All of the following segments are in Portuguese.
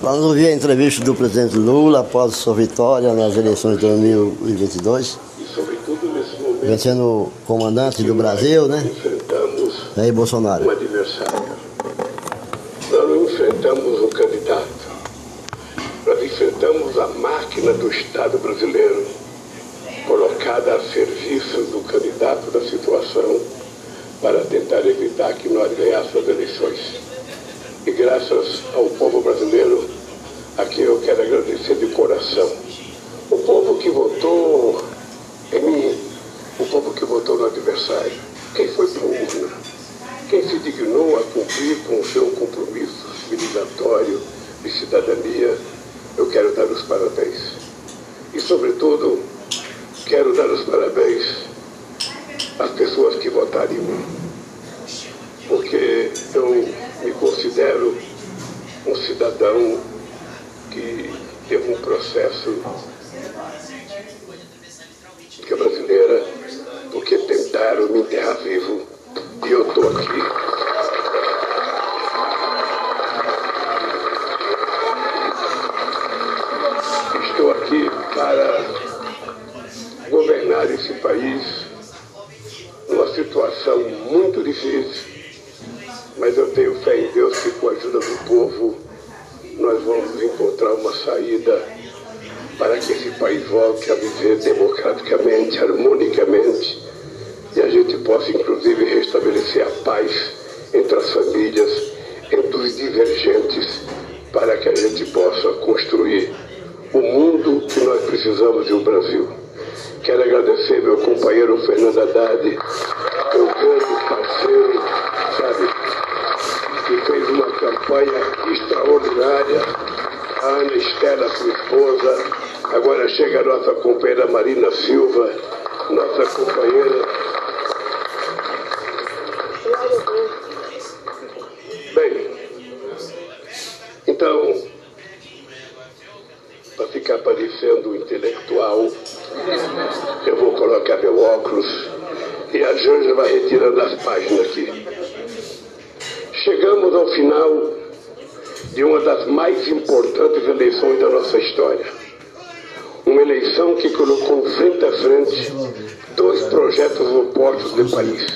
Vamos ouvir a entrevista do presidente Lula após sua vitória nas eleições de 2022. Vencendo o comandante do Brasil, né? Jair Bolsonaro. Um adversário. Nós não enfrentamos o candidato. Nós enfrentamos a máquina do Estado brasileiro, colocada a serviço do candidato da situação para tentar evitar que nós ganhássemos as eleições. E graças ao povo brasileiro, a quem eu quero agradecer de coração. O povo que votou em mim, o povo que votou no adversário, quem foi para a urna, quem se dignou a cumprir com o seu compromisso de cidadania, eu quero dar os parabéns. E, sobretudo, quero dar os parabéns às pessoas que votaram em mim. Porque eu me considero um cidadão que teve um processo que é brasileira, porque tentaram me enterrar vivo e eu estou aqui. Para governar esse país numa situação muito difícil, mas eu tenho fé em Deus que com a ajuda do povo nós vamos encontrar uma saída para que esse país volte a viver democraticamente, harmonicamente. E a gente possa inclusive restabelecer a paz entre as famílias, entre os divergentes, para que a gente possa construir o mundo que nós precisamos e o Brasil. Quero agradecer meu companheiro Fernando Haddad, meu grande parceiro, sabe, que fez uma campanha extraordinária. A Ana Estela, sua esposa, agora chega a nossa companheira Marina Silva, nossa companheira para ficar parecendo intelectual, eu vou colocar meu óculos e a Janja vai retirando as páginas aqui. Chegamos ao final de uma das mais importantes eleições da nossa história. Uma eleição que colocou frente a frente dois projetos opostos do país.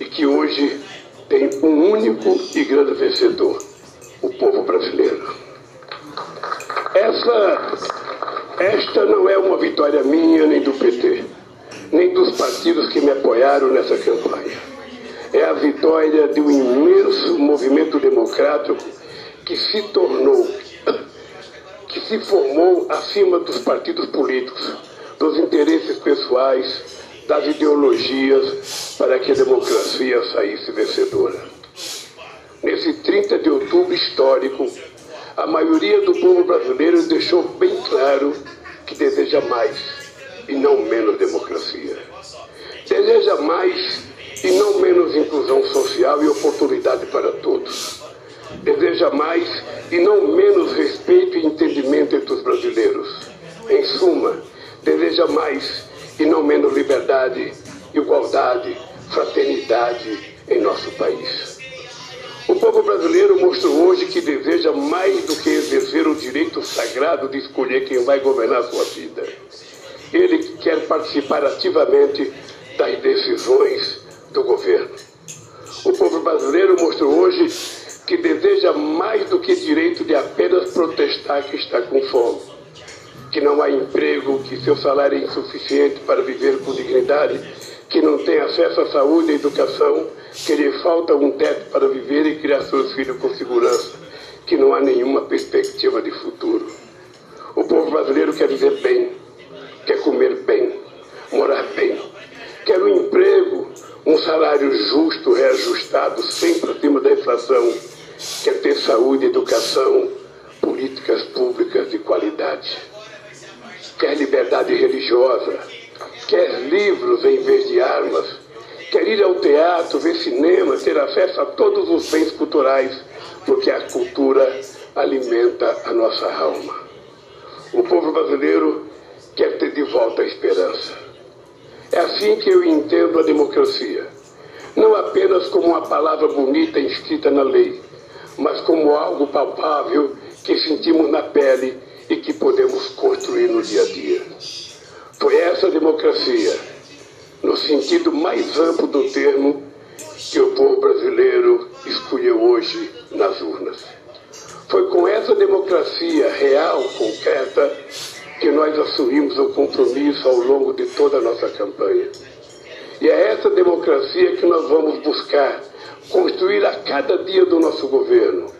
E que hoje tem um único e grande vencedor, o povo brasileiro. Essa, esta não é uma vitória minha nem do PT, nem dos partidos que me apoiaram nessa campanha. É a vitória de um imenso movimento democrático que se tornou, que se formou acima dos partidos políticos, dos interesses pessoais, das ideologias, para que a democracia saísse vencedora. Nesse 30 de outubro histórico, a maioria do povo brasileiro deixou bem claro que deseja mais e não menos democracia. Deseja mais e não menos inclusão social e oportunidade para todos. Deseja mais e não menos respeito e entendimento entre os brasileiros. Em suma, deseja mais e não menos liberdade, igualdade, fraternidade em nosso país. O povo brasileiro mostrou hoje que deseja mais do que exercer o direito sagrado de escolher quem vai governar sua vida. Ele quer participar ativamente das decisões do governo. O povo brasileiro mostrou hoje que deseja mais do que direito de apenas protestar que está com fome, que não há emprego, que seu salário é insuficiente para viver com dignidade, que não tem acesso à saúde e educação, que lhe falta um teto para viver e criar seus filhos com segurança, que não há nenhuma perspectiva de futuro. O povo brasileiro quer viver bem, quer comer bem, morar bem, quer um emprego, um salário justo, reajustado, sempre acima da inflação, quer ter saúde, educação, políticas públicas de qualidade, quer liberdade religiosa, quer livros em vez de armas, quer ir ao teatro, ver cinema, ter acesso a todos os bens culturais, porque a cultura alimenta a nossa alma. O povo brasileiro quer ter de volta a esperança. É assim que eu entendo a democracia. Não apenas como uma palavra bonita inscrita na lei, mas como algo palpável que sentimos na pele e que podemos construir no dia a dia. Foi essa democracia, no sentido mais amplo do termo, que o povo brasileiro escolheu hoje nas urnas. Foi com essa democracia real, concreta, que nós assumimos o compromisso ao longo de toda a nossa campanha. E é essa democracia que nós vamos buscar construir a cada dia do nosso governo,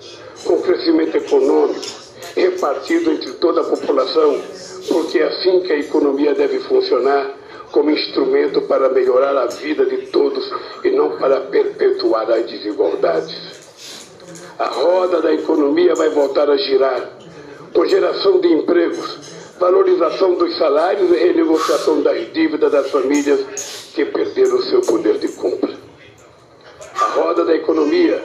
com crescimento econômico repartido entre toda a população, porque é assim que a economia deve funcionar como instrumento para melhorar a vida de todos e não para perpetuar as desigualdades. A roda da economia vai voltar a girar, por geração de empregos, valorização dos salários e renegociação das dívidas das famílias que perderam seu poder de compra. A roda da economia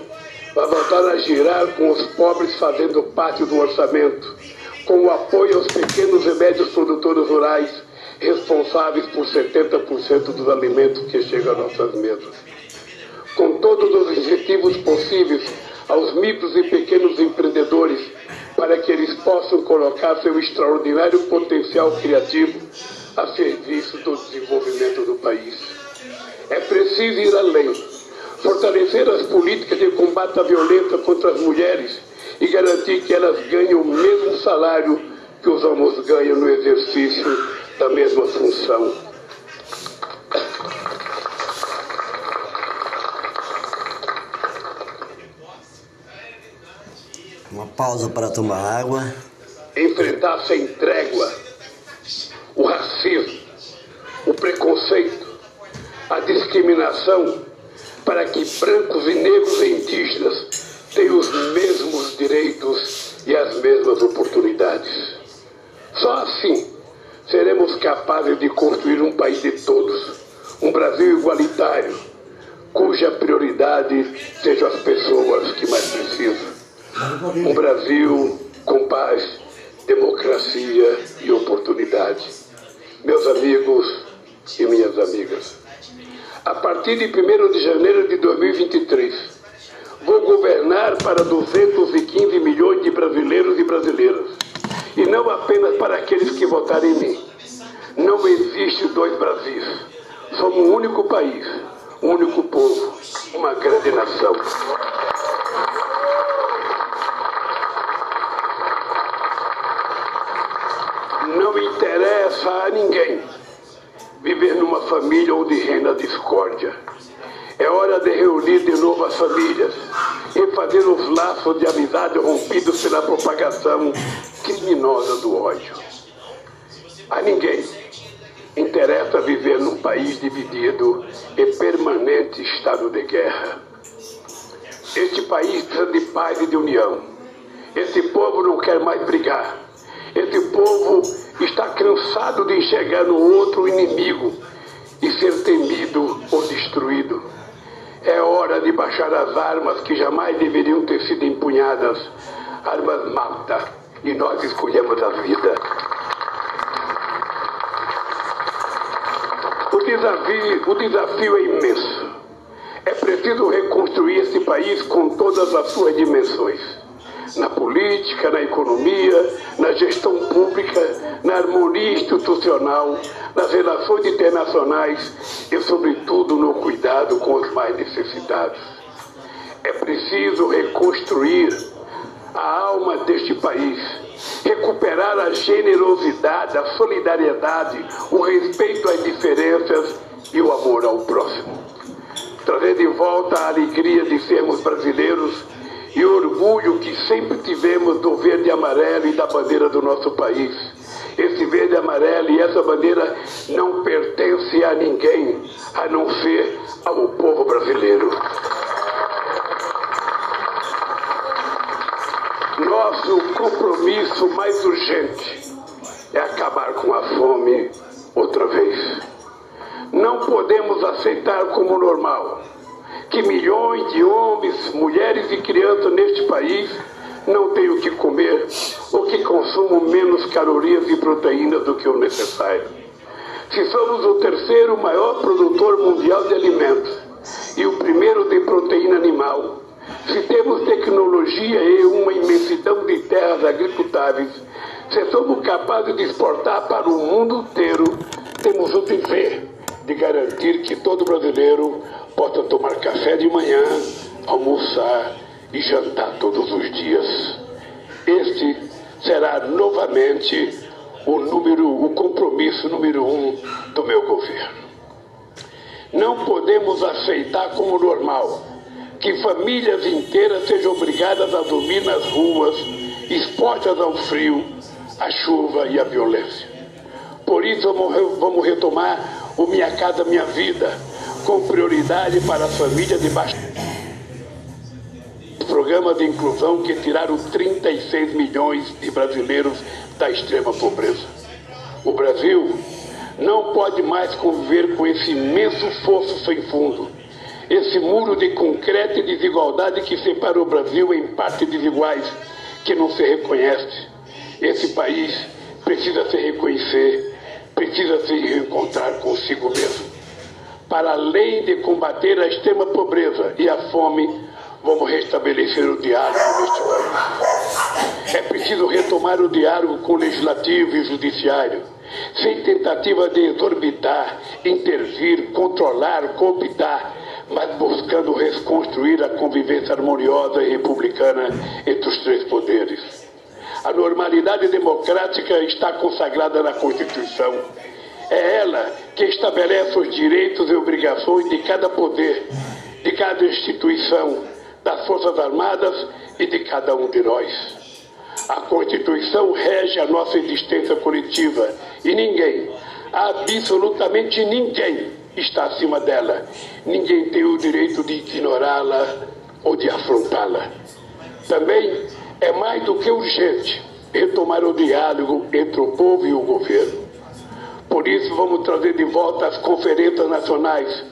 vai voltar a girar com os pobres fazendo parte do orçamento, com o apoio aos pequenos e médios produtores rurais, responsáveis por 70% dos alimentos que chegam às nossas mesas. Com todos os incentivos possíveis aos micros e pequenos empreendedores, para que eles possam colocar seu extraordinário potencial criativo a serviço do desenvolvimento do país. É preciso ir além fortalecer as políticas de combate à violência contra as mulheres e garantir que elas ganhem o mesmo salário que os homens ganham no exercício da mesma função. Uma pausa para tomar água. Enfrentar sem trégua o racismo, o preconceito, a discriminação para que brancos e negros e indígenas tenham os mesmos direitos e as mesmas oportunidades. Só assim seremos capazes de construir um país de todos, um Brasil igualitário, cuja prioridade sejam as pessoas que mais precisam. Um Brasil com paz, democracia e oportunidade. Meus amigos e minhas amigas a partir de 1 de janeiro de 2023, vou governar para 215 milhões de brasileiros e brasileiras, e não apenas para aqueles que votarem em mim. Não existe dois Brasis. Somos um único país, um único povo, uma grande nação. Não interessa a ninguém viver numa família onde reina discórdia. É hora de reunir de novo as famílias e fazer os laços de amizade rompidos pela propagação criminosa do ódio. A ninguém interessa viver num país dividido em permanente estado de guerra. Este país precisa de paz e de união. Esse povo não quer mais brigar. Esse povo está cansado de enxergar no outro inimigo e ser temido ou destruído. É hora de baixar as armas que jamais deveriam ter sido empunhadas. Armas mata e nós escolhemos a vida. O desafio, o desafio é imenso. É preciso reconstruir esse país com todas as suas dimensões na política, na economia, na gestão pública, na harmonia institucional, nas relações internacionais e, sobretudo, no cuidado com os mais necessitados. É preciso reconstruir a alma deste país, recuperar a generosidade, a solidariedade, o respeito às diferenças e o amor ao próximo. Trazer de volta a alegria de sermos brasileiros e orgulho que sempre tivemos do verde e amarelo e da bandeira do nosso país. Esse verde e amarelo e essa bandeira não pertence a ninguém, a não ser ao povo brasileiro. Nosso compromisso mais urgente é acabar com a fome outra vez. Não podemos aceitar como normal que milhões de homens, mulheres e crianças neste país não têm o que comer ou que consumam menos calorias e proteínas do que o necessário. Se somos o terceiro maior produtor mundial de alimentos e o primeiro de proteína animal, se temos tecnologia e um terras agricultáveis, se somos capazes de exportar para o mundo inteiro, temos o dever de garantir que todo brasileiro possa tomar café de manhã, almoçar e jantar todos os dias. Este será novamente o número, o compromisso número um do meu governo. Não podemos aceitar como normal que famílias inteiras sejam obrigadas a dormir nas ruas, expostas ao frio, à chuva e à violência. Por isso vamos retomar o Minha Casa Minha Vida, com prioridade para as famílias de baixo programa de inclusão que tiraram 36 milhões de brasileiros da extrema pobreza. O Brasil não pode mais conviver com esse imenso fosso sem fundo, esse muro de concreto e desigualdade que separa o Brasil em partes desiguais que não se reconhece. Esse país precisa se reconhecer, precisa se reencontrar consigo mesmo. Para além de combater a extrema pobreza e a fome, vamos restabelecer o diálogo neste país. É preciso retomar o diálogo com o legislativo e o judiciário, sem tentativa de exorbitar, intervir, controlar, cooptar, mas buscando reconstruir a convivência harmoniosa e republicana entre os três poderes. A normalidade democrática está consagrada na Constituição. É ela que estabelece os direitos e obrigações de cada poder, de cada instituição, das Forças Armadas e de cada um de nós. A Constituição rege a nossa existência coletiva e ninguém, absolutamente ninguém, está acima dela. Ninguém tem o direito de ignorá-la ou de afrontá-la. Também é mais do que urgente retomar o diálogo entre o povo e o governo. Por isso, vamos trazer de volta as conferências nacionais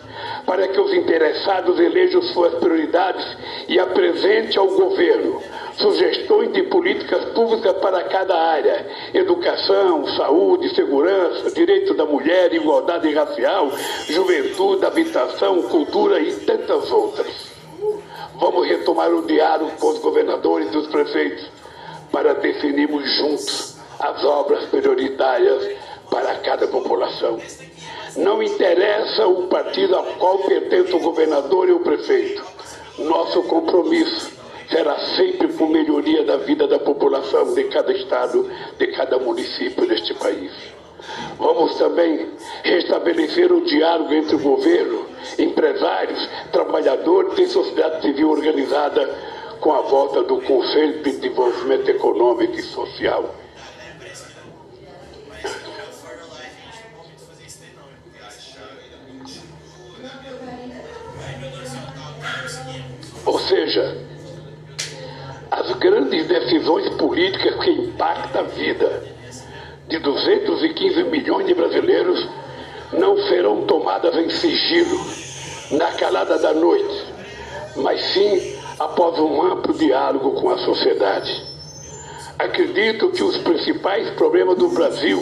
para que os interessados elejam suas prioridades e apresente ao governo sugestões de políticas públicas para cada área: educação, saúde, segurança, direito da mulher, igualdade racial, juventude, habitação, cultura e tantas outras. Vamos retomar o diálogo com os governadores e os prefeitos para definirmos juntos as obras prioritárias para cada população. Não interessa o partido ao qual pertence o governador e o prefeito. Nosso compromisso será sempre por melhoria da vida da população de cada estado, de cada município deste país. Vamos também restabelecer o diálogo entre o governo, empresários, trabalhadores e sociedade civil organizada com a volta do Conselho de Desenvolvimento Econômico e Social. Grandes decisões políticas que impactam a vida de 215 milhões de brasileiros não serão tomadas em sigilo, na calada da noite, mas sim após um amplo diálogo com a sociedade. Acredito que os principais problemas do Brasil,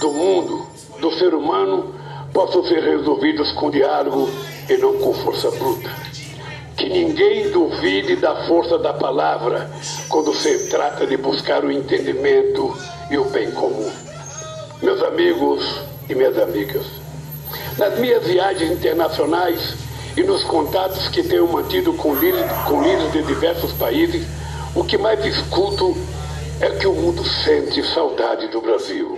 do mundo, do ser humano, possam ser resolvidos com diálogo e não com força bruta que ninguém duvide da força da palavra quando se trata de buscar o entendimento e o bem comum. Meus amigos e minhas amigas, nas minhas viagens internacionais e nos contatos que tenho mantido com líderes, com líderes de diversos países, o que mais escuto é que o mundo sente saudade do Brasil.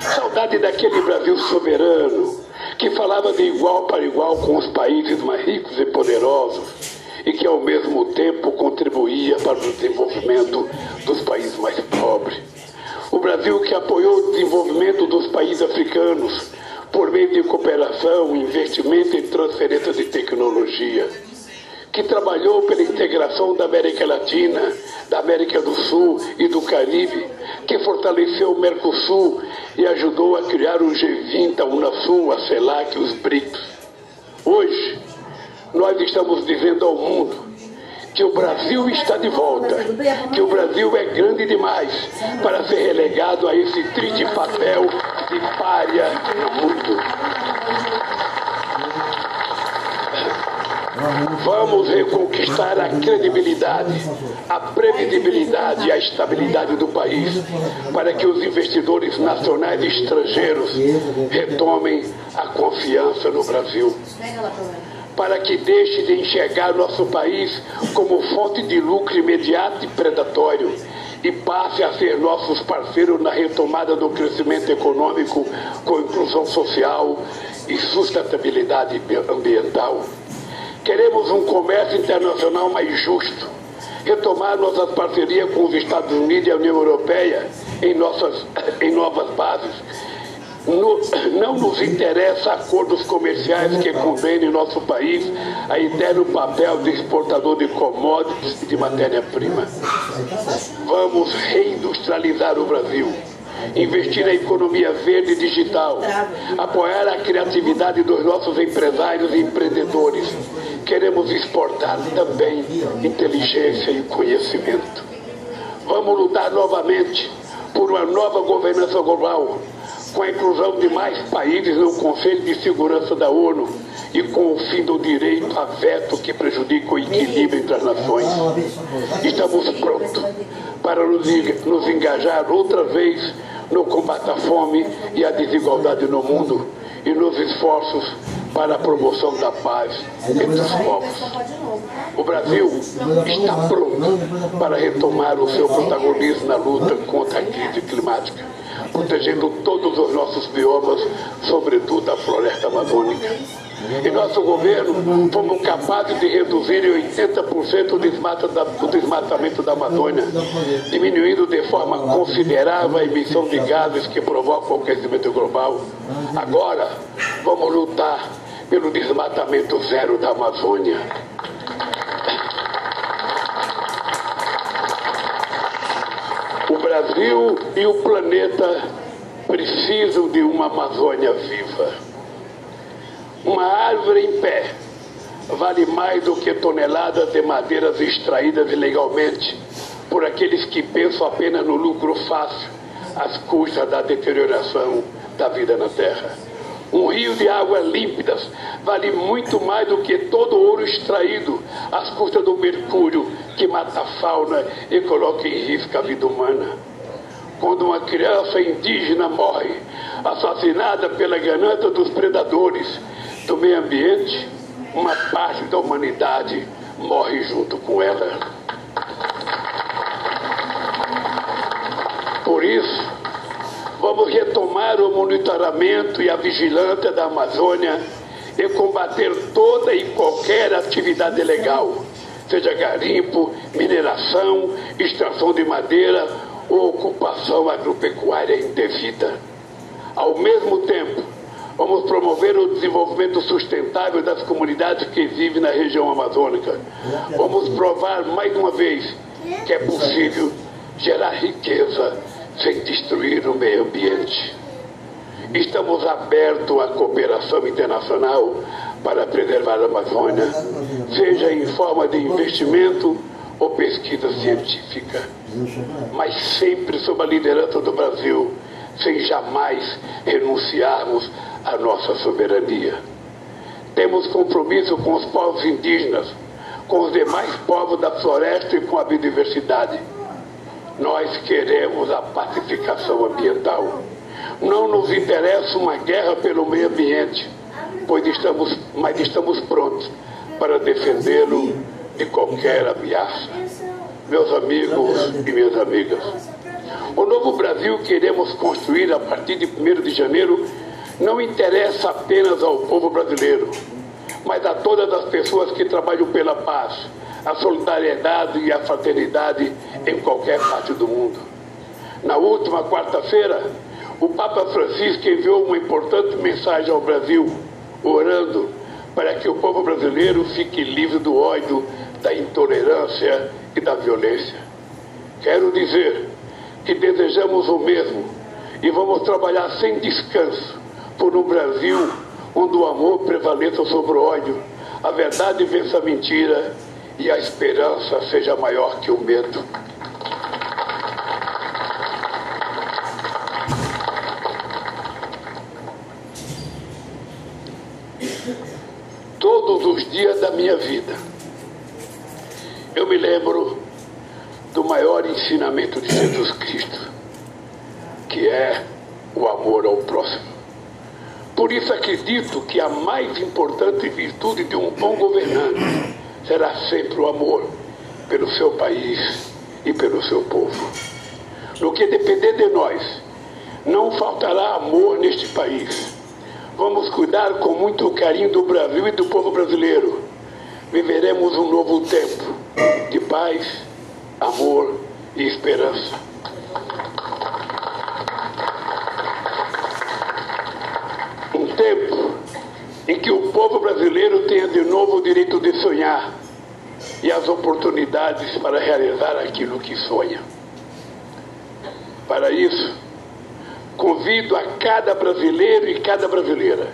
Saudade daquele Brasil soberano, que falava de igual para igual com os países mais ricos e poderosos e que ao mesmo tempo contribuía para o desenvolvimento dos países mais pobres. O Brasil que apoiou o desenvolvimento dos países africanos por meio de cooperação, investimento e transferência de tecnologia, que trabalhou pela integração da América Latina, da América do Sul e do Caribe, que fortaleceu o Mercosul e ajudou a criar o G20, a Unasul, a CELAC, os BRICS. Hoje, nós estamos dizendo ao mundo que o Brasil está de volta, que o Brasil é grande demais para ser relegado a esse triste papel de párea no mundo. Vamos reconquistar a credibilidade, a previsibilidade e a estabilidade do país para que os investidores nacionais e estrangeiros retomem a confiança no Brasil. Para que deixe de enxergar nosso país como fonte de lucro imediato e predatório e passe a ser nossos parceiros na retomada do crescimento econômico com inclusão social e sustentabilidade ambiental. Queremos um comércio internacional mais justo, retomar nossas parcerias com os Estados Unidos e a União Europeia em, nossas, em novas bases. No, não nos interessa acordos comerciais que condenem nosso país a eterno papel de exportador de commodities e de matéria-prima. Vamos reindustrializar o Brasil investir na economia verde e digital, apoiar a criatividade dos nossos empresários e empreendedores. Queremos exportar também inteligência e conhecimento. Vamos lutar novamente por uma nova governança global, com a inclusão de mais países no Conselho de Segurança da ONU e com o fim do direito a veto que prejudica o equilíbrio entre as nações. Estamos prontos para nos engajar outra vez no combate à fome e à desigualdade no mundo e nos esforços para a promoção da paz entre os povos. O Brasil está pronto para retomar o seu protagonismo na luta contra a crise climática, protegendo todos os nossos biomas, sobretudo a floresta amazônica. Em nosso governo, fomos capazes de reduzir em 80% o, desmatamento da Amazônia, diminuindo de forma considerável a emissão de gases que provocam o aquecimento global. Agora, vamos lutar pelo desmatamento zero da Amazônia. O Brasil e o planeta precisam de uma Amazônia viva. Uma árvore em pé vale mais do que toneladas de madeiras extraídas ilegalmente por aqueles que pensam apenas no lucro fácil às custas da deterioração da vida na terra. Um rio de águas límpidas vale muito mais do que todo ouro extraído às custas do mercúrio que mata a fauna e coloca em risco a vida humana. Quando uma criança indígena morre, assassinada pela ganância dos predadores, do meio ambiente, uma parte da humanidade morre junto com ela. Por isso, vamos retomar o monitoramento e a vigilância da Amazônia e combater toda e qualquer atividade ilegal, seja garimpo, mineração, extração de madeira ou ocupação agropecuária indevida. Ao mesmo tempo, Vamos promover o desenvolvimento sustentável das comunidades que vivem na região amazônica. Vamos provar mais uma vez que é possível gerar riqueza sem destruir o meio ambiente. Estamos abertos à cooperação internacional para preservar a Amazônia, seja em forma de investimento ou pesquisa científica, mas sempre sob a liderança do Brasil, sem jamais renunciarmos a nossa soberania. Temos compromisso com os povos indígenas, com os demais povos da floresta e com a biodiversidade. Nós queremos a pacificação ambiental. Não nos interessa uma guerra pelo meio ambiente, pois estamos, mas estamos prontos para defendê-lo de qualquer ameaça. Meus amigos e minhas amigas, o novo Brasil que queremos construir a partir de 1 de janeiro não interessa apenas ao povo brasileiro, mas a todas as pessoas que trabalham pela paz, a solidariedade e a fraternidade em qualquer parte do mundo. Na última quarta-feira, o Papa Francisco enviou uma importante mensagem ao Brasil, orando para que o povo brasileiro fique livre do ódio, da intolerância e da violência. Quero dizer que desejamos o mesmo e vamos trabalhar sem descanso por um Brasil onde o amor prevaleça sobre o ódio, a verdade vença a mentira e a esperança seja maior que o medo. Todos os dias da minha vida, eu me lembro do maior ensinamento de Jesus Cristo, que é o amor ao próximo. Por isso acredito que a mais importante virtude de um bom governante será sempre o amor pelo seu país e pelo seu povo. No que depender de nós, não faltará amor neste país. Vamos cuidar com muito carinho do Brasil e do povo brasileiro. Viveremos um novo tempo de paz, amor e esperança. Um tempo em que o povo brasileiro tenha de novo o direito de sonhar e as oportunidades para realizar aquilo que sonha. Para isso, convido a cada brasileiro e cada brasileira,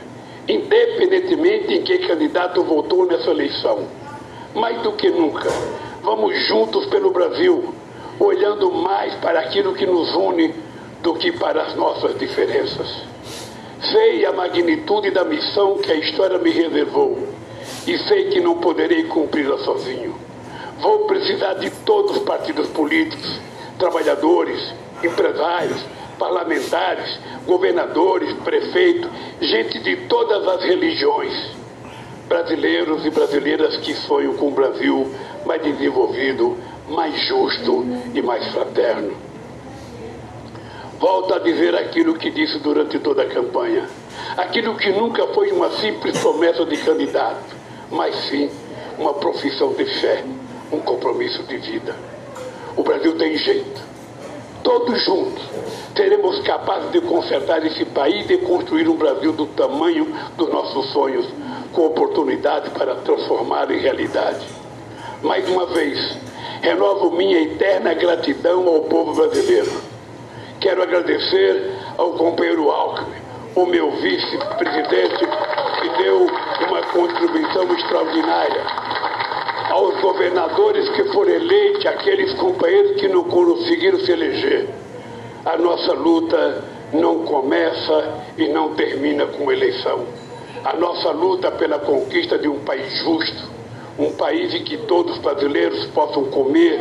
independentemente em que candidato votou nessa eleição, mais do que nunca, vamos juntos pelo Brasil, olhando mais para aquilo que nos une do que para as nossas diferenças. Sei a magnitude da missão que a história me reservou e sei que não poderei cumpri-la sozinho. Vou precisar de todos os partidos políticos, trabalhadores, empresários, parlamentares, governadores, prefeitos, gente de todas as religiões, brasileiros e brasileiras que sonham com um Brasil mais desenvolvido, mais justo e mais fraterno. Volto a dizer aquilo que disse durante toda a campanha. Aquilo que nunca foi uma simples promessa de candidato, mas sim uma profissão de fé, um compromisso de vida. O Brasil tem jeito. Todos juntos seremos capazes de consertar esse país e construir um Brasil do tamanho dos nossos sonhos, com oportunidade para transformar em realidade. Mais uma vez, renovo minha eterna gratidão ao povo brasileiro Quero agradecer ao companheiro Alckmin, o meu vice-presidente, que deu uma contribuição extraordinária. Aos governadores que foram eleitos, aqueles companheiros que não conseguiram se eleger. A nossa luta não começa e não termina com eleição. A nossa luta pela conquista de um país justo, um país em que todos os brasileiros possam comer,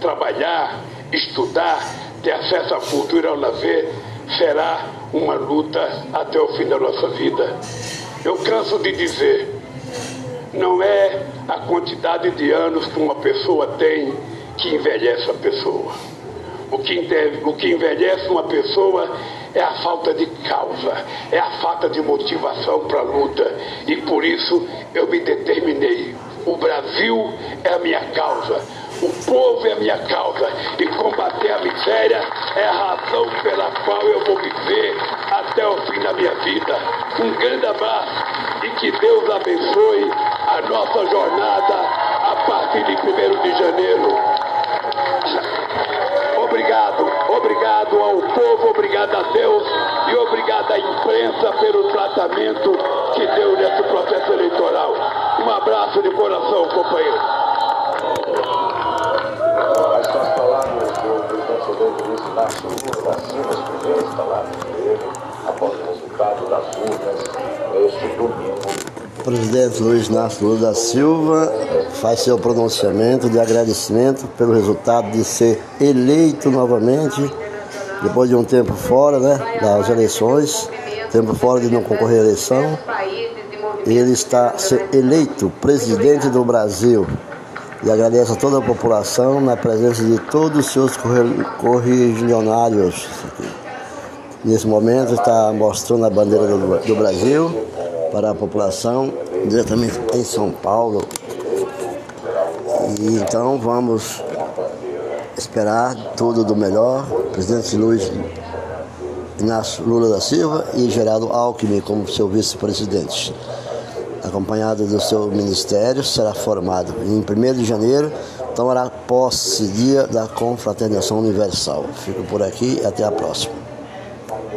trabalhar, estudar, ter acesso à cultura e ao lazer será uma luta até o fim da nossa vida. Eu canso de dizer, não é a quantidade de anos que uma pessoa tem que envelhece a pessoa. O que, o que envelhece uma pessoa é a falta de causa, é a falta de motivação para a luta. E por isso eu me determinei. O Brasil é a minha causa. O povo é a minha causa e combater a miséria é a razão pela qual eu vou viver até o fim da minha vida. Um grande abraço e que Deus abençoe a nossa obrigado ao povo, obrigado a Deus e obrigado à imprensa pelo tratamento que deu nesse processo eleitoral. Um abraço de coração, companheiro. Inácio Lula da Silva, as primeiras palavras dele, após o resultado das urnas neste domingo. O presidente Luiz Inácio Lula da Silva faz seu pronunciamento de agradecimento pelo resultado de ser eleito novamente, depois de um tempo fora né, das eleições, tempo fora de não concorrer à eleição. Ele está eleito presidente do Brasil e agradece a toda a população na presença de todos os seus correligionários. Nesse momento está mostrando a bandeira do, do Brasil para a população, diretamente em São Paulo. E então vamos esperar tudo do melhor. Presidente Luiz Inácio Lula da Silva e Geraldo Alckmin como seu vice-presidente acompanhado do seu ministério, será formado em 1 de janeiro, tomará posse dia da confraternização universal. Fico por aqui e até a próxima.